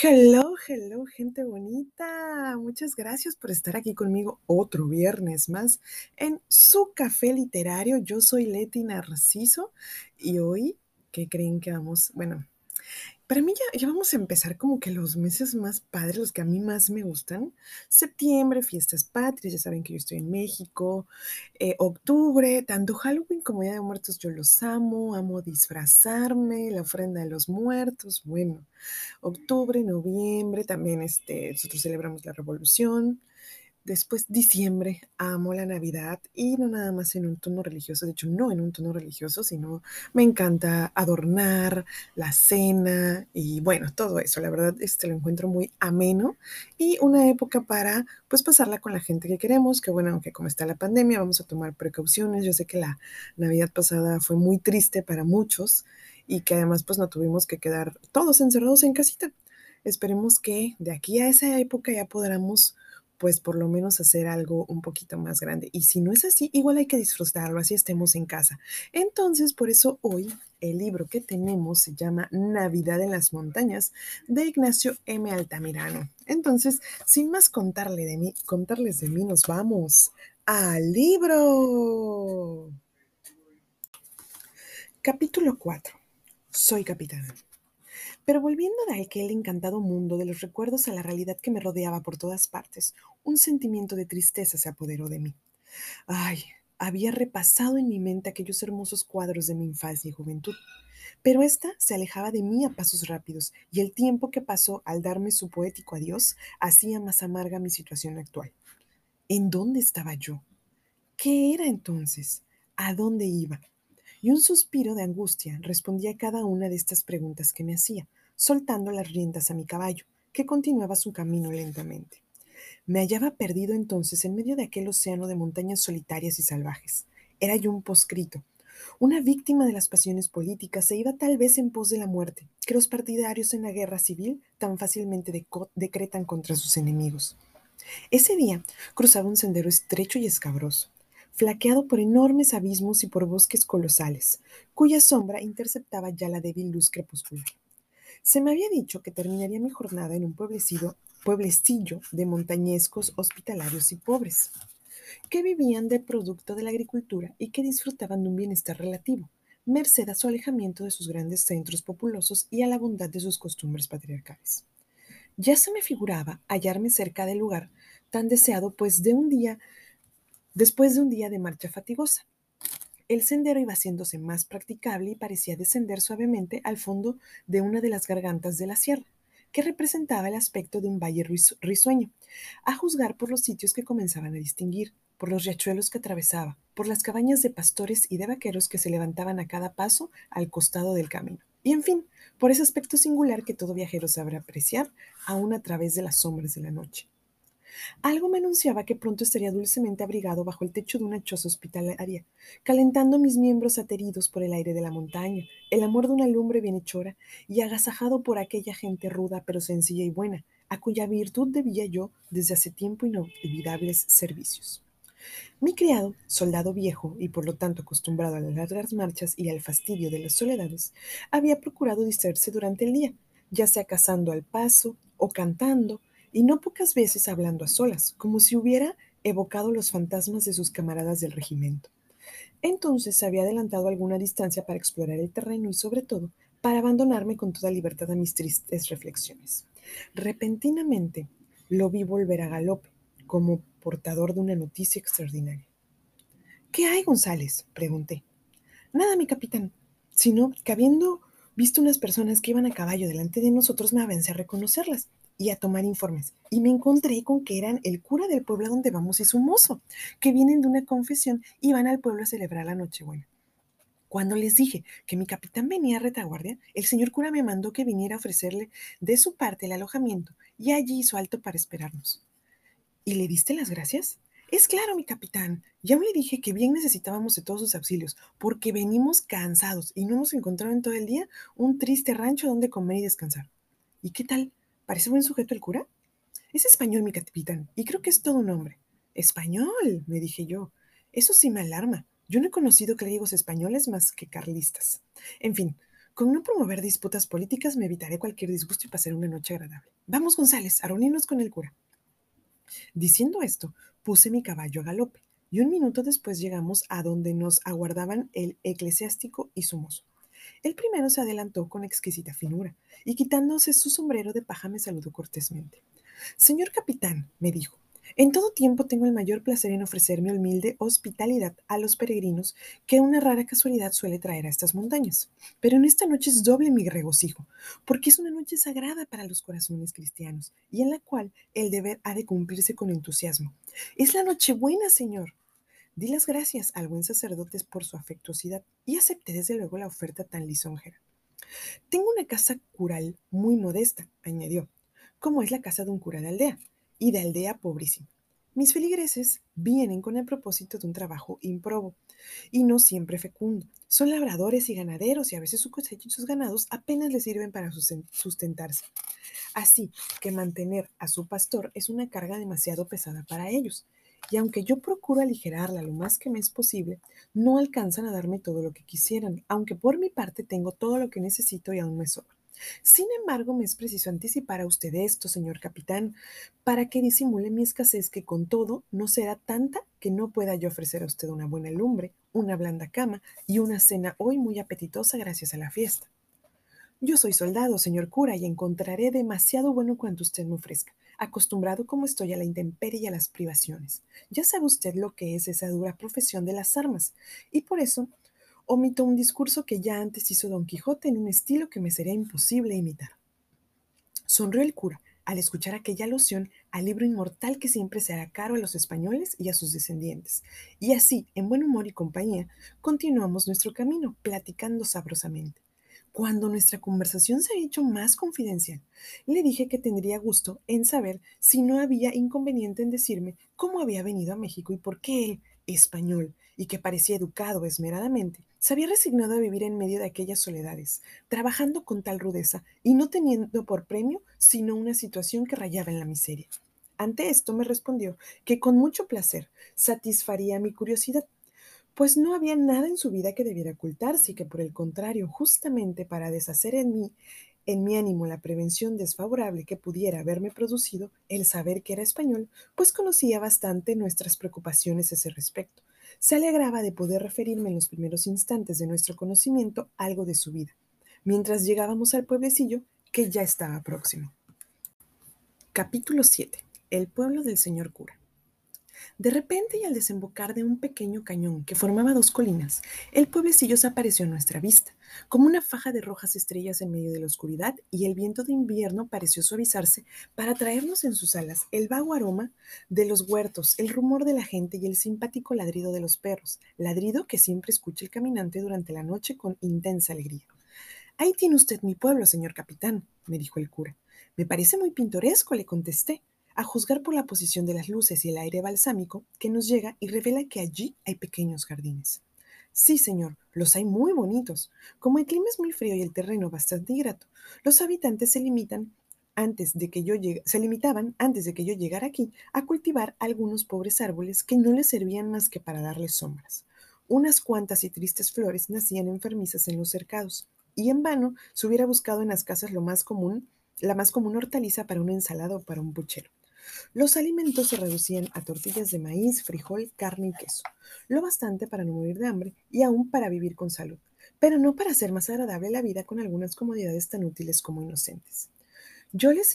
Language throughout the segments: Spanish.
Hello, hello, gente bonita. Muchas gracias por estar aquí conmigo otro viernes más en su café literario. Yo soy Leti Narciso y hoy, ¿qué creen que vamos? Bueno, para mí ya, vamos a empezar como que los meses más padres, los que a mí más me gustan. Septiembre, fiestas patrias, ya saben que yo estoy en México. Eh, octubre, tanto Halloween como Día de Muertos, yo los amo, amo disfrazarme, la ofrenda de los muertos. Bueno, octubre, noviembre, también este, nosotros celebramos la revolución. Después, diciembre, amo la Navidad y no nada más en un tono religioso, de hecho no en un tono religioso, sino me encanta adornar la cena y bueno, todo eso, la verdad, este lo encuentro muy ameno y una época para pues pasarla con la gente que queremos, que bueno, aunque como está la pandemia, vamos a tomar precauciones, yo sé que la Navidad pasada fue muy triste para muchos y que además pues no tuvimos que quedar todos encerrados en casita. Esperemos que de aquí a esa época ya podamos pues por lo menos hacer algo un poquito más grande. Y si no es así, igual hay que disfrutarlo, así estemos en casa. Entonces, por eso hoy el libro que tenemos se llama Navidad en las montañas de Ignacio M. Altamirano. Entonces, sin más contarle de mí, contarles de mí, nos vamos al libro. Capítulo 4. Soy capitán. Pero volviendo de aquel encantado mundo de los recuerdos a la realidad que me rodeaba por todas partes, un sentimiento de tristeza se apoderó de mí. Ay, había repasado en mi mente aquellos hermosos cuadros de mi infancia y juventud, pero ésta se alejaba de mí a pasos rápidos, y el tiempo que pasó al darme su poético adiós hacía más amarga mi situación actual. ¿En dónde estaba yo? ¿Qué era entonces? ¿A dónde iba? Y un suspiro de angustia respondía a cada una de estas preguntas que me hacía, soltando las riendas a mi caballo, que continuaba su camino lentamente. Me hallaba perdido entonces en medio de aquel océano de montañas solitarias y salvajes. Era yo un poscrito, una víctima de las pasiones políticas se iba tal vez en pos de la muerte, que los partidarios en la guerra civil tan fácilmente decretan contra sus enemigos. Ese día cruzaba un sendero estrecho y escabroso flaqueado por enormes abismos y por bosques colosales, cuya sombra interceptaba ya la débil luz crepuscular. Se me había dicho que terminaría mi jornada en un pueblecillo, pueblecillo de montañescos hospitalarios y pobres, que vivían de producto de la agricultura y que disfrutaban de un bienestar relativo, merced a su alejamiento de sus grandes centros populosos y a la bondad de sus costumbres patriarcales. Ya se me figuraba hallarme cerca del lugar tan deseado, pues de un día Después de un día de marcha fatigosa, el sendero iba haciéndose más practicable y parecía descender suavemente al fondo de una de las gargantas de la sierra, que representaba el aspecto de un valle risueño, a juzgar por los sitios que comenzaban a distinguir, por los riachuelos que atravesaba, por las cabañas de pastores y de vaqueros que se levantaban a cada paso al costado del camino, y en fin, por ese aspecto singular que todo viajero sabrá apreciar aún a través de las sombras de la noche. Algo me anunciaba que pronto estaría dulcemente abrigado bajo el techo de una choza hospitalaria, calentando mis miembros ateridos por el aire de la montaña, el amor de una lumbre bienhechora, y agasajado por aquella gente ruda pero sencilla y buena, a cuya virtud debía yo desde hace tiempo inolvidables servicios. Mi criado, soldado viejo y por lo tanto acostumbrado a las largas marchas y al fastidio de las soledades, había procurado distraerse durante el día, ya sea cazando al paso o cantando, y no pocas veces hablando a solas, como si hubiera evocado los fantasmas de sus camaradas del regimiento. Entonces había adelantado alguna distancia para explorar el terreno y sobre todo para abandonarme con toda libertad a mis tristes reflexiones. Repentinamente lo vi volver a galope, como portador de una noticia extraordinaria. ¿Qué hay, González? pregunté. Nada, mi capitán, sino que habiendo visto unas personas que iban a caballo delante de nosotros, me avancé a reconocerlas y a tomar informes. Y me encontré con que eran el cura del pueblo donde vamos y su mozo, que vienen de una confesión y van al pueblo a celebrar la Nochebuena. Cuando les dije que mi capitán venía a retaguardia, el señor cura me mandó que viniera a ofrecerle de su parte el alojamiento y allí hizo alto para esperarnos. ¿Y le diste las gracias? Es claro, mi capitán. Ya le dije que bien necesitábamos de todos sus auxilios, porque venimos cansados y no hemos encontrado en todo el día un triste rancho donde comer y descansar. ¿Y qué tal? ¿Parece buen sujeto el cura? Es español, mi capitán, y creo que es todo un hombre. Español, me dije yo. Eso sí me alarma. Yo no he conocido clérigos españoles más que carlistas. En fin, con no promover disputas políticas me evitaré cualquier disgusto y pasaré una noche agradable. Vamos, González, a reunirnos con el cura. Diciendo esto, puse mi caballo a galope, y un minuto después llegamos a donde nos aguardaban el eclesiástico y su mozo. El primero se adelantó con exquisita finura, y quitándose su sombrero de paja me saludó cortésmente. Señor capitán, me dijo, en todo tiempo tengo el mayor placer en ofrecer mi humilde hospitalidad a los peregrinos que una rara casualidad suele traer a estas montañas. Pero en esta noche es doble mi regocijo, porque es una noche sagrada para los corazones cristianos y en la cual el deber ha de cumplirse con entusiasmo. Es la noche buena, señor. Di las gracias al buen sacerdote por su afectuosidad y acepté desde luego la oferta tan lisonjera. Tengo una casa cural muy modesta, añadió, como es la casa de un cura de aldea y de aldea pobrísima. Mis feligreses vienen con el propósito de un trabajo improbo y no siempre fecundo. Son labradores y ganaderos y a veces su cosecha y sus ganados apenas les sirven para sustentarse. Así que mantener a su pastor es una carga demasiado pesada para ellos. Y aunque yo procuro aligerarla lo más que me es posible, no alcanzan a darme todo lo que quisieran, aunque por mi parte tengo todo lo que necesito y aún me sobra. Sin embargo, me es preciso anticipar a usted esto, señor capitán, para que disimule mi escasez que con todo no será tanta que no pueda yo ofrecer a usted una buena lumbre, una blanda cama y una cena hoy muy apetitosa gracias a la fiesta. Yo soy soldado, señor cura, y encontraré demasiado bueno cuanto usted me ofrezca, acostumbrado como estoy a la intemperie y a las privaciones. Ya sabe usted lo que es esa dura profesión de las armas, y por eso omito un discurso que ya antes hizo Don Quijote en un estilo que me sería imposible imitar. Sonrió el cura al escuchar aquella alusión al libro inmortal que siempre será caro a los españoles y a sus descendientes. Y así, en buen humor y compañía, continuamos nuestro camino, platicando sabrosamente. Cuando nuestra conversación se ha hecho más confidencial, le dije que tendría gusto en saber si no había inconveniente en decirme cómo había venido a México y por qué él, español, y que parecía educado esmeradamente, se había resignado a vivir en medio de aquellas soledades, trabajando con tal rudeza y no teniendo por premio sino una situación que rayaba en la miseria. Ante esto me respondió que con mucho placer satisfaría mi curiosidad, pues no había nada en su vida que debiera ocultarse y que por el contrario, justamente para deshacer en mí en mi ánimo la prevención desfavorable que pudiera haberme producido el saber que era español, pues conocía bastante nuestras preocupaciones a ese respecto se alegraba de poder referirme en los primeros instantes de nuestro conocimiento algo de su vida, mientras llegábamos al pueblecillo que ya estaba próximo. Capítulo 7. El pueblo del señor cura. De repente y al desembocar de un pequeño cañón que formaba dos colinas, el pueblecillo se apareció a nuestra vista, como una faja de rojas estrellas en medio de la oscuridad, y el viento de invierno pareció suavizarse para traernos en sus alas el vago aroma de los huertos, el rumor de la gente y el simpático ladrido de los perros, ladrido que siempre escucha el caminante durante la noche con intensa alegría. Ahí tiene usted mi pueblo, señor capitán, me dijo el cura. Me parece muy pintoresco, le contesté a juzgar por la posición de las luces y el aire balsámico que nos llega y revela que allí hay pequeños jardines. Sí, señor, los hay muy bonitos. Como el clima es muy frío y el terreno bastante ingrato, los habitantes se limitan antes de que yo se limitaban antes de que yo llegara aquí a cultivar algunos pobres árboles que no les servían más que para darles sombras. Unas cuantas y tristes flores nacían enfermizas en los cercados, y en vano se hubiera buscado en las casas lo más común, la más común hortaliza para una ensalada o para un puchero. Los alimentos se reducían a tortillas de maíz, frijol, carne y queso, lo bastante para no morir de hambre y aún para vivir con salud, pero no para hacer más agradable la vida con algunas comodidades tan útiles como inocentes. Yo les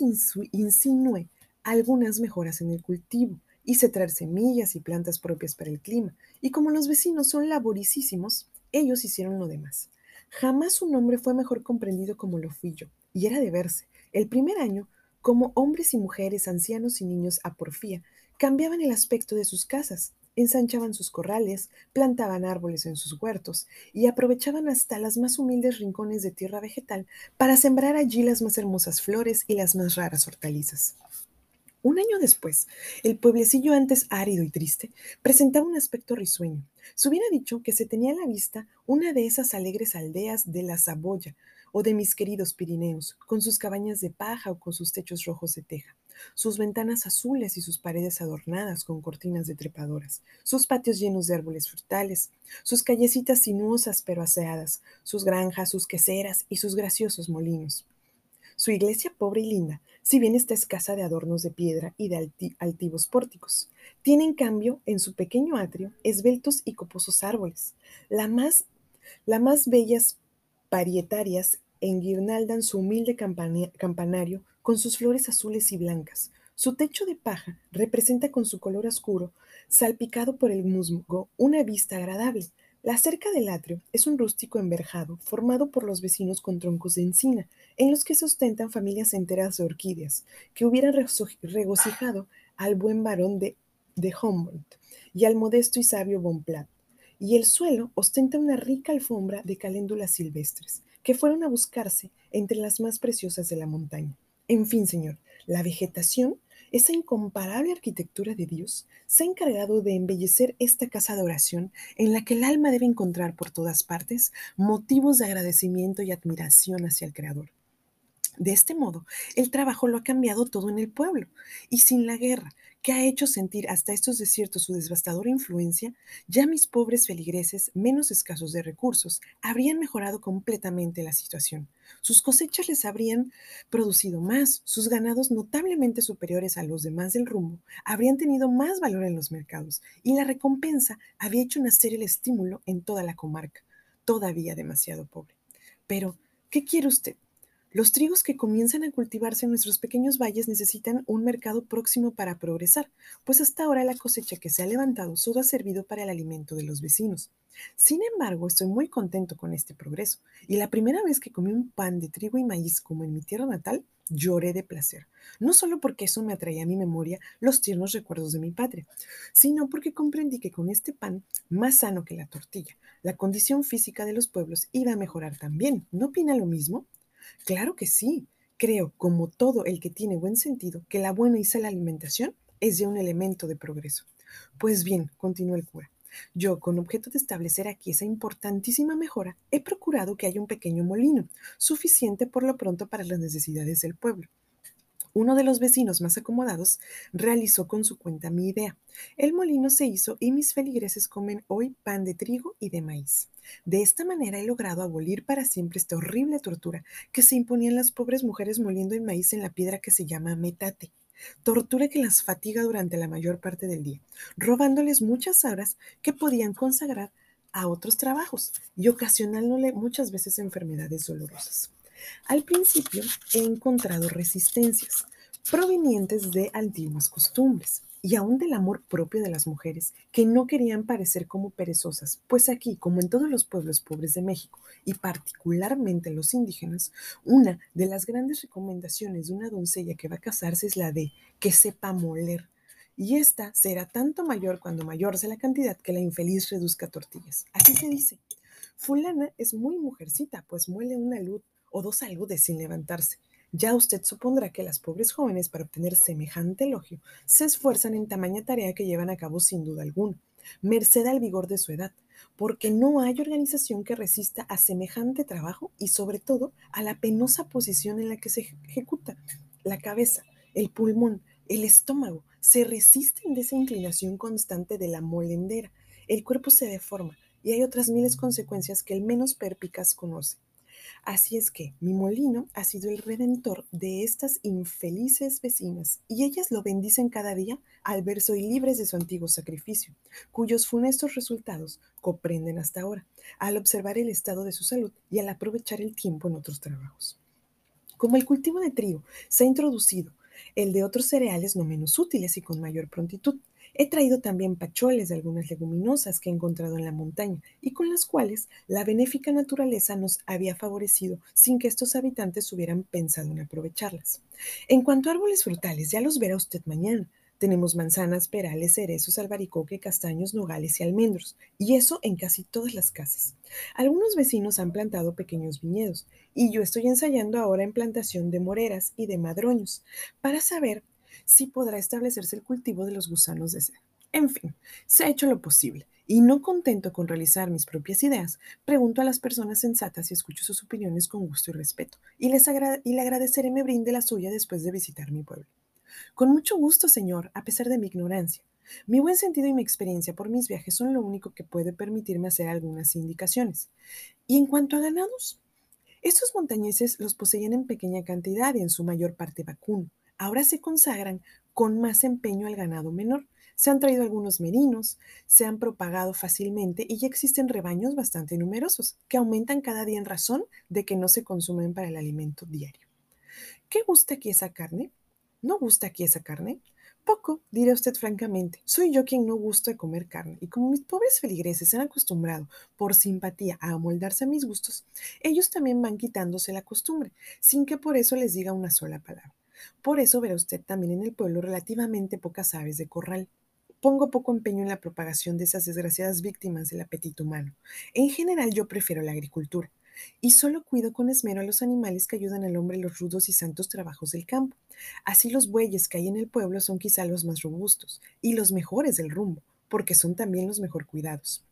insinué algunas mejoras en el cultivo, hice traer semillas y plantas propias para el clima, y como los vecinos son laboricísimos, ellos hicieron lo demás. Jamás un hombre fue mejor comprendido como lo fui yo, y era de verse. El primer año como hombres y mujeres, ancianos y niños a porfía, cambiaban el aspecto de sus casas, ensanchaban sus corrales, plantaban árboles en sus huertos y aprovechaban hasta las más humildes rincones de tierra vegetal para sembrar allí las más hermosas flores y las más raras hortalizas. Un año después, el pueblecillo antes árido y triste presentaba un aspecto risueño. Se hubiera dicho que se tenía a la vista una de esas alegres aldeas de la Saboya, o de mis queridos Pirineos, con sus cabañas de paja o con sus techos rojos de teja, sus ventanas azules y sus paredes adornadas con cortinas de trepadoras, sus patios llenos de árboles frutales, sus callecitas sinuosas pero aseadas, sus granjas, sus queseras y sus graciosos molinos. Su iglesia pobre y linda, si bien está escasa de adornos de piedra y de altivos pórticos, tiene en cambio en su pequeño atrio esbeltos y coposos árboles, la más, la más bellas parietarias enguirnaldan su humilde campanario con sus flores azules y blancas. Su techo de paja representa con su color oscuro, salpicado por el musgo, una vista agradable. La cerca del atrio es un rústico enverjado formado por los vecinos con troncos de encina, en los que sustentan familias enteras de orquídeas, que hubieran regocijado al buen varón de, de Humboldt y al modesto y sabio Bonplat. Y el suelo ostenta una rica alfombra de caléndulas silvestres, que fueron a buscarse entre las más preciosas de la montaña. En fin, Señor, la vegetación, esa incomparable arquitectura de Dios, se ha encargado de embellecer esta casa de oración en la que el alma debe encontrar por todas partes motivos de agradecimiento y admiración hacia el Creador. De este modo, el trabajo lo ha cambiado todo en el pueblo, y sin la guerra, que ha hecho sentir hasta estos desiertos su devastadora influencia, ya mis pobres feligreses, menos escasos de recursos, habrían mejorado completamente la situación. Sus cosechas les habrían producido más, sus ganados notablemente superiores a los demás del rumbo, habrían tenido más valor en los mercados, y la recompensa había hecho nacer el estímulo en toda la comarca, todavía demasiado pobre. Pero, ¿qué quiere usted? Los trigos que comienzan a cultivarse en nuestros pequeños valles necesitan un mercado próximo para progresar, pues hasta ahora la cosecha que se ha levantado solo ha servido para el alimento de los vecinos. Sin embargo, estoy muy contento con este progreso, y la primera vez que comí un pan de trigo y maíz como en mi tierra natal, lloré de placer, no solo porque eso me atraía a mi memoria los tiernos recuerdos de mi patria, sino porque comprendí que con este pan, más sano que la tortilla, la condición física de los pueblos iba a mejorar también. ¿No opina lo mismo? Claro que sí. Creo, como todo el que tiene buen sentido, que la buena y sana alimentación es ya un elemento de progreso. Pues bien, continuó el cura, yo, con objeto de establecer aquí esa importantísima mejora, he procurado que haya un pequeño molino, suficiente por lo pronto para las necesidades del pueblo. Uno de los vecinos más acomodados realizó con su cuenta mi idea. El molino se hizo y mis feligreses comen hoy pan de trigo y de maíz. De esta manera he logrado abolir para siempre esta horrible tortura que se imponían las pobres mujeres moliendo el maíz en la piedra que se llama metate tortura que las fatiga durante la mayor parte del día, robándoles muchas horas que podían consagrar a otros trabajos y ocasionándole muchas veces enfermedades dolorosas. Al principio he encontrado resistencias provenientes de antiguas costumbres y aún del amor propio de las mujeres, que no querían parecer como perezosas, pues aquí, como en todos los pueblos pobres de México, y particularmente los indígenas, una de las grandes recomendaciones de una doncella que va a casarse es la de que sepa moler, y esta será tanto mayor cuando mayor sea la cantidad que la infeliz reduzca tortillas. Así se dice. Fulana es muy mujercita, pues muele una luz o dos aludes sin levantarse. Ya usted supondrá que las pobres jóvenes para obtener semejante elogio se esfuerzan en tamaña tarea que llevan a cabo sin duda alguna, merced al vigor de su edad, porque no hay organización que resista a semejante trabajo y sobre todo a la penosa posición en la que se ejecuta. La cabeza, el pulmón, el estómago se resisten de esa inclinación constante de la molendera. El cuerpo se deforma y hay otras miles consecuencias que el menos perpicaz conoce. Así es que mi molino ha sido el redentor de estas infelices vecinas, y ellas lo bendicen cada día al verse hoy libres de su antiguo sacrificio, cuyos funestos resultados comprenden hasta ahora, al observar el estado de su salud y al aprovechar el tiempo en otros trabajos. Como el cultivo de trigo se ha introducido el de otros cereales no menos útiles y con mayor prontitud, He traído también pacholes de algunas leguminosas que he encontrado en la montaña y con las cuales la benéfica naturaleza nos había favorecido sin que estos habitantes hubieran pensado en aprovecharlas. En cuanto a árboles frutales, ya los verá usted mañana. Tenemos manzanas, perales, cerezos, albaricoque, castaños, nogales y almendros, y eso en casi todas las casas. Algunos vecinos han plantado pequeños viñedos, y yo estoy ensayando ahora en plantación de moreras y de madroños, para saber sí podrá establecerse el cultivo de los gusanos de seda. En fin, se ha hecho lo posible, y no contento con realizar mis propias ideas, pregunto a las personas sensatas y escucho sus opiniones con gusto y respeto, y, les y le agradeceré me brinde la suya después de visitar mi pueblo. Con mucho gusto, señor, a pesar de mi ignorancia. Mi buen sentido y mi experiencia por mis viajes son lo único que puede permitirme hacer algunas indicaciones. Y en cuanto a ganados, estos montañeses los poseían en pequeña cantidad y en su mayor parte vacuno. Ahora se consagran con más empeño al ganado menor. Se han traído algunos merinos, se han propagado fácilmente y ya existen rebaños bastante numerosos, que aumentan cada día en razón de que no se consumen para el alimento diario. ¿Qué gusta aquí esa carne? ¿No gusta aquí esa carne? Poco, dirá usted francamente. Soy yo quien no gusta de comer carne, y como mis pobres feligreses se han acostumbrado por simpatía a amoldarse a mis gustos, ellos también van quitándose la costumbre, sin que por eso les diga una sola palabra. Por eso verá usted también en el pueblo relativamente pocas aves de corral. Pongo poco empeño en la propagación de esas desgraciadas víctimas del apetito humano. En general yo prefiero la agricultura y solo cuido con esmero a los animales que ayudan al hombre en los rudos y santos trabajos del campo. Así los bueyes que hay en el pueblo son quizá los más robustos y los mejores del rumbo, porque son también los mejor cuidados.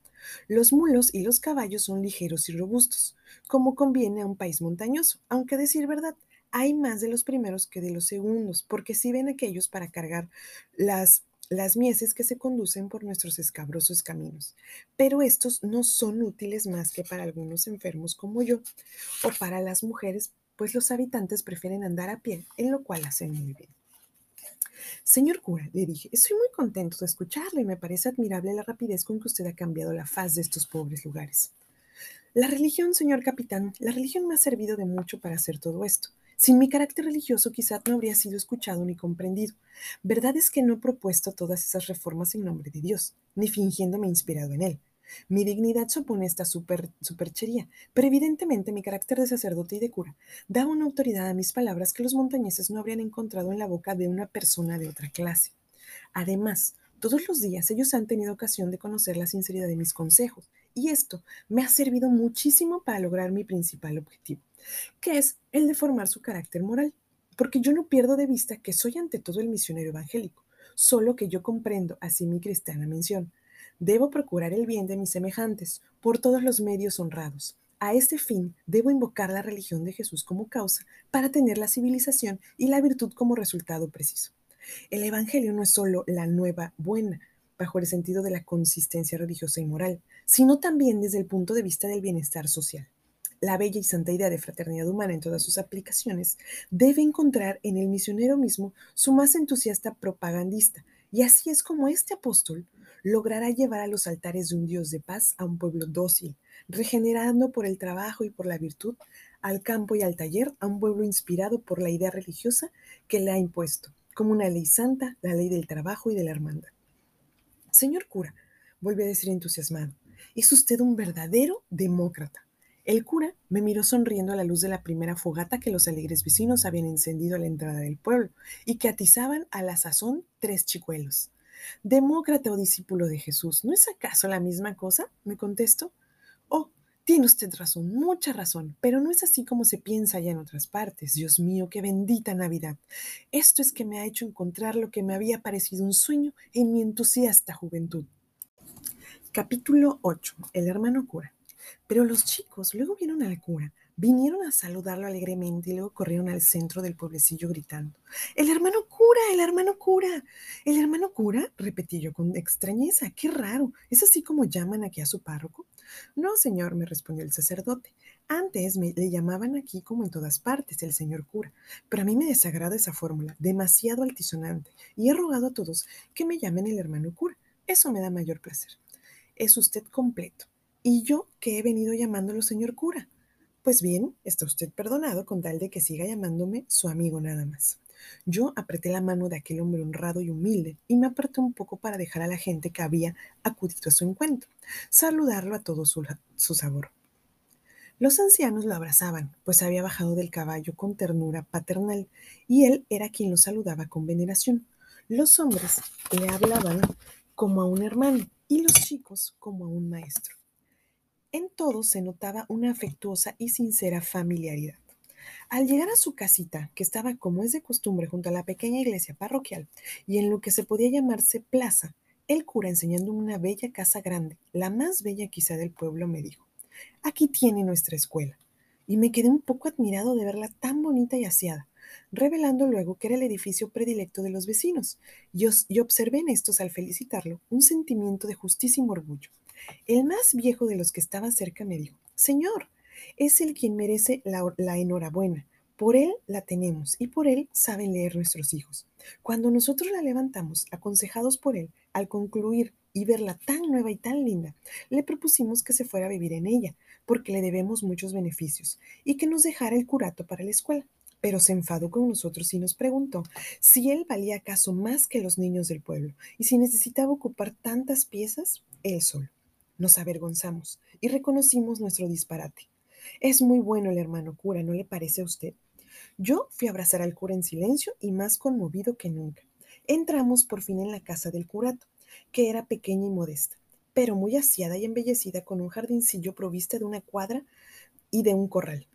Los mulos y los caballos son ligeros y robustos, como conviene a un país montañoso, aunque decir verdad, hay más de los primeros que de los segundos, porque si ven aquellos para cargar las las mieses que se conducen por nuestros escabrosos caminos. Pero estos no son útiles más que para algunos enfermos como yo o para las mujeres, pues los habitantes prefieren andar a pie, en lo cual hacen muy bien. Señor cura, le dije, estoy muy contento de escucharle y me parece admirable la rapidez con que usted ha cambiado la faz de estos pobres lugares. La religión, señor capitán, la religión me ha servido de mucho para hacer todo esto. Sin mi carácter religioso quizá no habría sido escuchado ni comprendido. Verdad es que no he propuesto todas esas reformas en nombre de Dios, ni fingiéndome inspirado en él. Mi dignidad supone esta super, superchería, pero evidentemente mi carácter de sacerdote y de cura da una autoridad a mis palabras que los montañeses no habrían encontrado en la boca de una persona de otra clase. Además, todos los días ellos han tenido ocasión de conocer la sinceridad de mis consejos, y esto me ha servido muchísimo para lograr mi principal objetivo, que es el de formar su carácter moral, porque yo no pierdo de vista que soy ante todo el misionero evangélico, solo que yo comprendo así mi cristiana mención. Debo procurar el bien de mis semejantes por todos los medios honrados. A este fin debo invocar la religión de Jesús como causa para tener la civilización y la virtud como resultado preciso. El Evangelio no es solo la nueva buena, bajo el sentido de la consistencia religiosa y moral, sino también desde el punto de vista del bienestar social. La bella y santa idea de fraternidad humana en todas sus aplicaciones debe encontrar en el misionero mismo su más entusiasta propagandista, y así es como este apóstol logrará llevar a los altares de un Dios de paz a un pueblo dócil, regenerando por el trabajo y por la virtud al campo y al taller a un pueblo inspirado por la idea religiosa que le ha impuesto, como una ley santa, la ley del trabajo y de la hermandad. Señor cura, vuelve a decir entusiasmado, es usted un verdadero demócrata. El cura me miró sonriendo a la luz de la primera fogata que los alegres vecinos habían encendido a la entrada del pueblo y que atizaban a la sazón tres chicuelos. Demócrata o discípulo de Jesús, ¿no es acaso la misma cosa? me contesto. Tiene usted razón, mucha razón, pero no es así como se piensa allá en otras partes. Dios mío, qué bendita Navidad. Esto es que me ha hecho encontrar lo que me había parecido un sueño en mi entusiasta juventud. Capítulo 8. El hermano cura. Pero los chicos luego vieron al cura, vinieron a saludarlo alegremente y luego corrieron al centro del pueblecillo gritando, El hermano cura, el hermano cura. ¿El hermano cura? repetí yo con extrañeza. Qué raro. ¿Es así como llaman aquí a su párroco? No, señor, me respondió el sacerdote. Antes me, le llamaban aquí como en todas partes el señor cura, pero a mí me desagrada esa fórmula, demasiado altisonante, y he rogado a todos que me llamen el hermano cura. Eso me da mayor placer. Es usted completo. Y yo que he venido llamándolo señor cura. Pues bien, está usted perdonado con tal de que siga llamándome su amigo nada más. Yo apreté la mano de aquel hombre honrado y humilde y me aparté un poco para dejar a la gente que había acudido a su encuentro, saludarlo a todo su, su sabor. Los ancianos lo abrazaban, pues había bajado del caballo con ternura paternal, y él era quien lo saludaba con veneración. Los hombres le hablaban como a un hermano y los chicos como a un maestro. En todo se notaba una afectuosa y sincera familiaridad. Al llegar a su casita, que estaba como es de costumbre junto a la pequeña iglesia parroquial y en lo que se podía llamarse plaza, el cura enseñando una bella casa grande, la más bella quizá del pueblo, me dijo, aquí tiene nuestra escuela. Y me quedé un poco admirado de verla tan bonita y aseada, revelando luego que era el edificio predilecto de los vecinos, y, y observé en estos al felicitarlo un sentimiento de justísimo orgullo. El más viejo de los que estaba cerca me dijo, Señor, es el quien merece la, enhorabuena. Por él la tenemos y por él saben leer nuestros hijos. Cuando nosotros la levantamos, aconsejados por él, al concluir y verla tan nueva y tan linda, le propusimos que se fuera a vivir en ella, porque le debemos muchos beneficios, y que nos dejara el curato para la escuela. Pero se enfadó con nosotros y nos preguntó si él valía acaso más que los niños del pueblo y si necesitaba ocupar tantas piezas él solo. Nos avergonzamos y reconocimos nuestro disparate. Es muy bueno el hermano cura, ¿no le parece a usted? Yo fui a abrazar al cura en silencio y más conmovido que nunca. Entramos por fin en la casa del curato, que era pequeña y modesta, pero muy aseada y embellecida con un jardincillo provista de una cuadra y de un corral.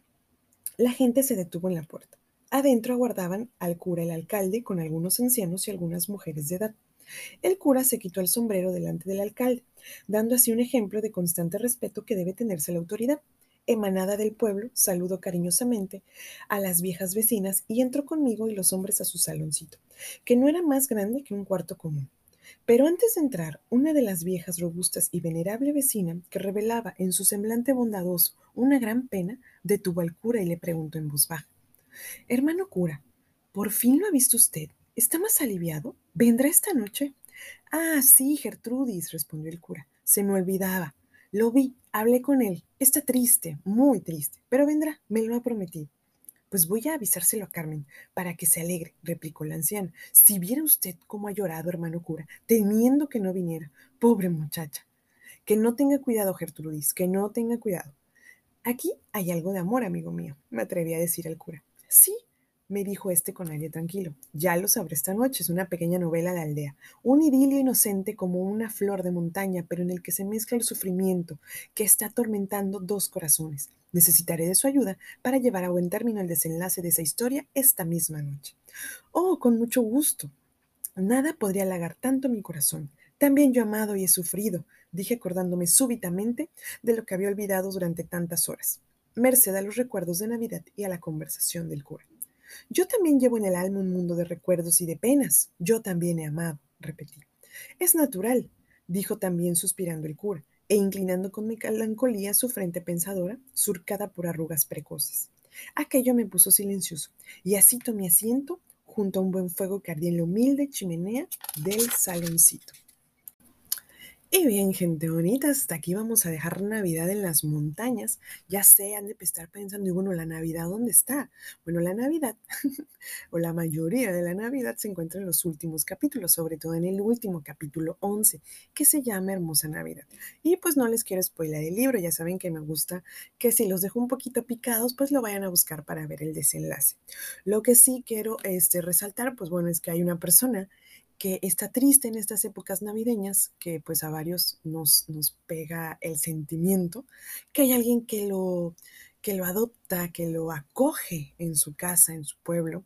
La gente se detuvo en la puerta. Adentro aguardaban al cura el alcalde con algunos ancianos y algunas mujeres de edad. El cura se quitó el sombrero delante del alcalde, dando así un ejemplo de constante respeto que debe tenerse la autoridad emanada del pueblo, saludó cariñosamente a las viejas vecinas y entró conmigo y los hombres a su saloncito, que no era más grande que un cuarto común. Pero antes de entrar, una de las viejas robustas y venerable vecina, que revelaba en su semblante bondadoso una gran pena, detuvo al cura y le preguntó en voz baja, Hermano cura, ¿por fin lo ha visto usted? ¿Está más aliviado? ¿Vendrá esta noche? Ah, sí, Gertrudis, respondió el cura. Se me olvidaba. Lo vi, hablé con él. Está triste, muy triste, pero vendrá, me lo ha prometido. Pues voy a avisárselo a Carmen para que se alegre, replicó la anciana. Si viera usted cómo ha llorado, hermano cura, temiendo que no viniera. Pobre muchacha. Que no tenga cuidado, Gertrudis, que no tenga cuidado. Aquí hay algo de amor, amigo mío, me atreví a decir al cura. Sí, me dijo este con aire tranquilo. Ya lo sabré esta noche, es una pequeña novela de aldea, un idilio inocente como una flor de montaña, pero en el que se mezcla el sufrimiento que está atormentando dos corazones. Necesitaré de su ayuda para llevar a buen término el desenlace de esa historia esta misma noche. Oh, con mucho gusto. Nada podría halagar tanto mi corazón. También yo amado y he sufrido, dije acordándome súbitamente de lo que había olvidado durante tantas horas, merced a los recuerdos de Navidad y a la conversación del cura. Yo también llevo en el alma un mundo de recuerdos y de penas. Yo también he amado, repetí. Es natural, dijo también suspirando el cura, e inclinando con melancolía su frente pensadora, surcada por arrugas precoces. Aquello me puso silencioso, y así tomé asiento junto a un buen fuego que ardía en la humilde chimenea del saloncito. Y bien, gente bonita, hasta aquí vamos a dejar Navidad en las montañas. Ya sé, han de estar pensando, y bueno, ¿la Navidad dónde está? Bueno, la Navidad, o la mayoría de la Navidad, se encuentra en los últimos capítulos, sobre todo en el último capítulo 11, que se llama Hermosa Navidad. Y pues no les quiero spoiler el libro, ya saben que me gusta que si los dejo un poquito picados, pues lo vayan a buscar para ver el desenlace. Lo que sí quiero este, resaltar, pues bueno, es que hay una persona que está triste en estas épocas navideñas, que pues a varios nos, nos pega el sentimiento, que hay alguien que lo, que lo adopta, que lo acoge en su casa, en su pueblo,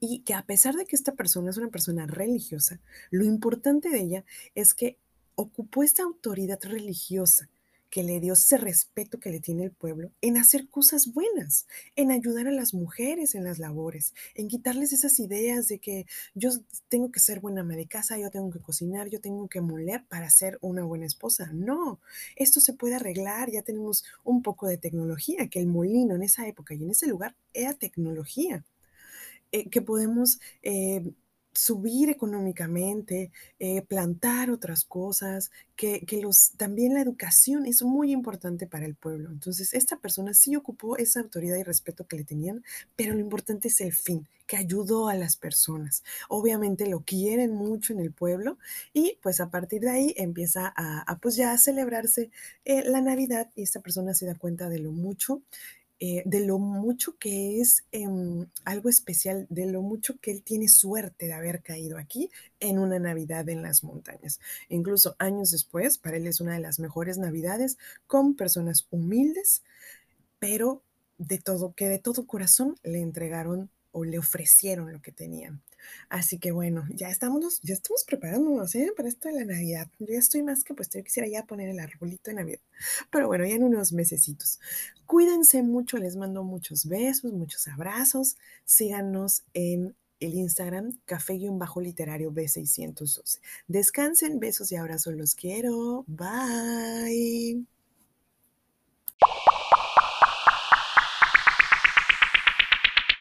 y que a pesar de que esta persona es una persona religiosa, lo importante de ella es que ocupó esta autoridad religiosa que le dio ese respeto que le tiene el pueblo en hacer cosas buenas, en ayudar a las mujeres en las labores, en quitarles esas ideas de que yo tengo que ser buena ama de casa, yo tengo que cocinar, yo tengo que moler para ser una buena esposa. No, esto se puede arreglar, ya tenemos un poco de tecnología, que el molino en esa época y en ese lugar era tecnología. Eh, que podemos eh, subir económicamente, eh, plantar otras cosas, que, los, también la educación es muy importante para el pueblo. Entonces, esta persona sí ocupó esa autoridad y respeto que le tenían, pero lo importante es el fin, que ayudó a las personas. Obviamente lo quieren mucho en el pueblo y pues a partir de ahí empieza a, pues ya a celebrarse eh, la Navidad y esta persona se da cuenta de lo mucho eh, de lo mucho que es em, algo especial, de lo mucho que él tiene suerte de haber caído aquí en una Navidad en las montañas. Incluso años después, para él es una de las mejores Navidades con personas humildes, pero de todo, que de todo corazón le entregaron o le ofrecieron lo que tenían. Así que bueno, ya estamos, ya estamos preparándonos ¿eh? para esto de la Navidad. Yo ya estoy más que pues yo quisiera ya poner el arbolito de Navidad. Pero bueno, ya en unos mesecitos. Cuídense mucho, les mando muchos besos, muchos abrazos. Síganos en el Instagram café-literario B612. Descansen, besos y abrazos, los quiero. Bye.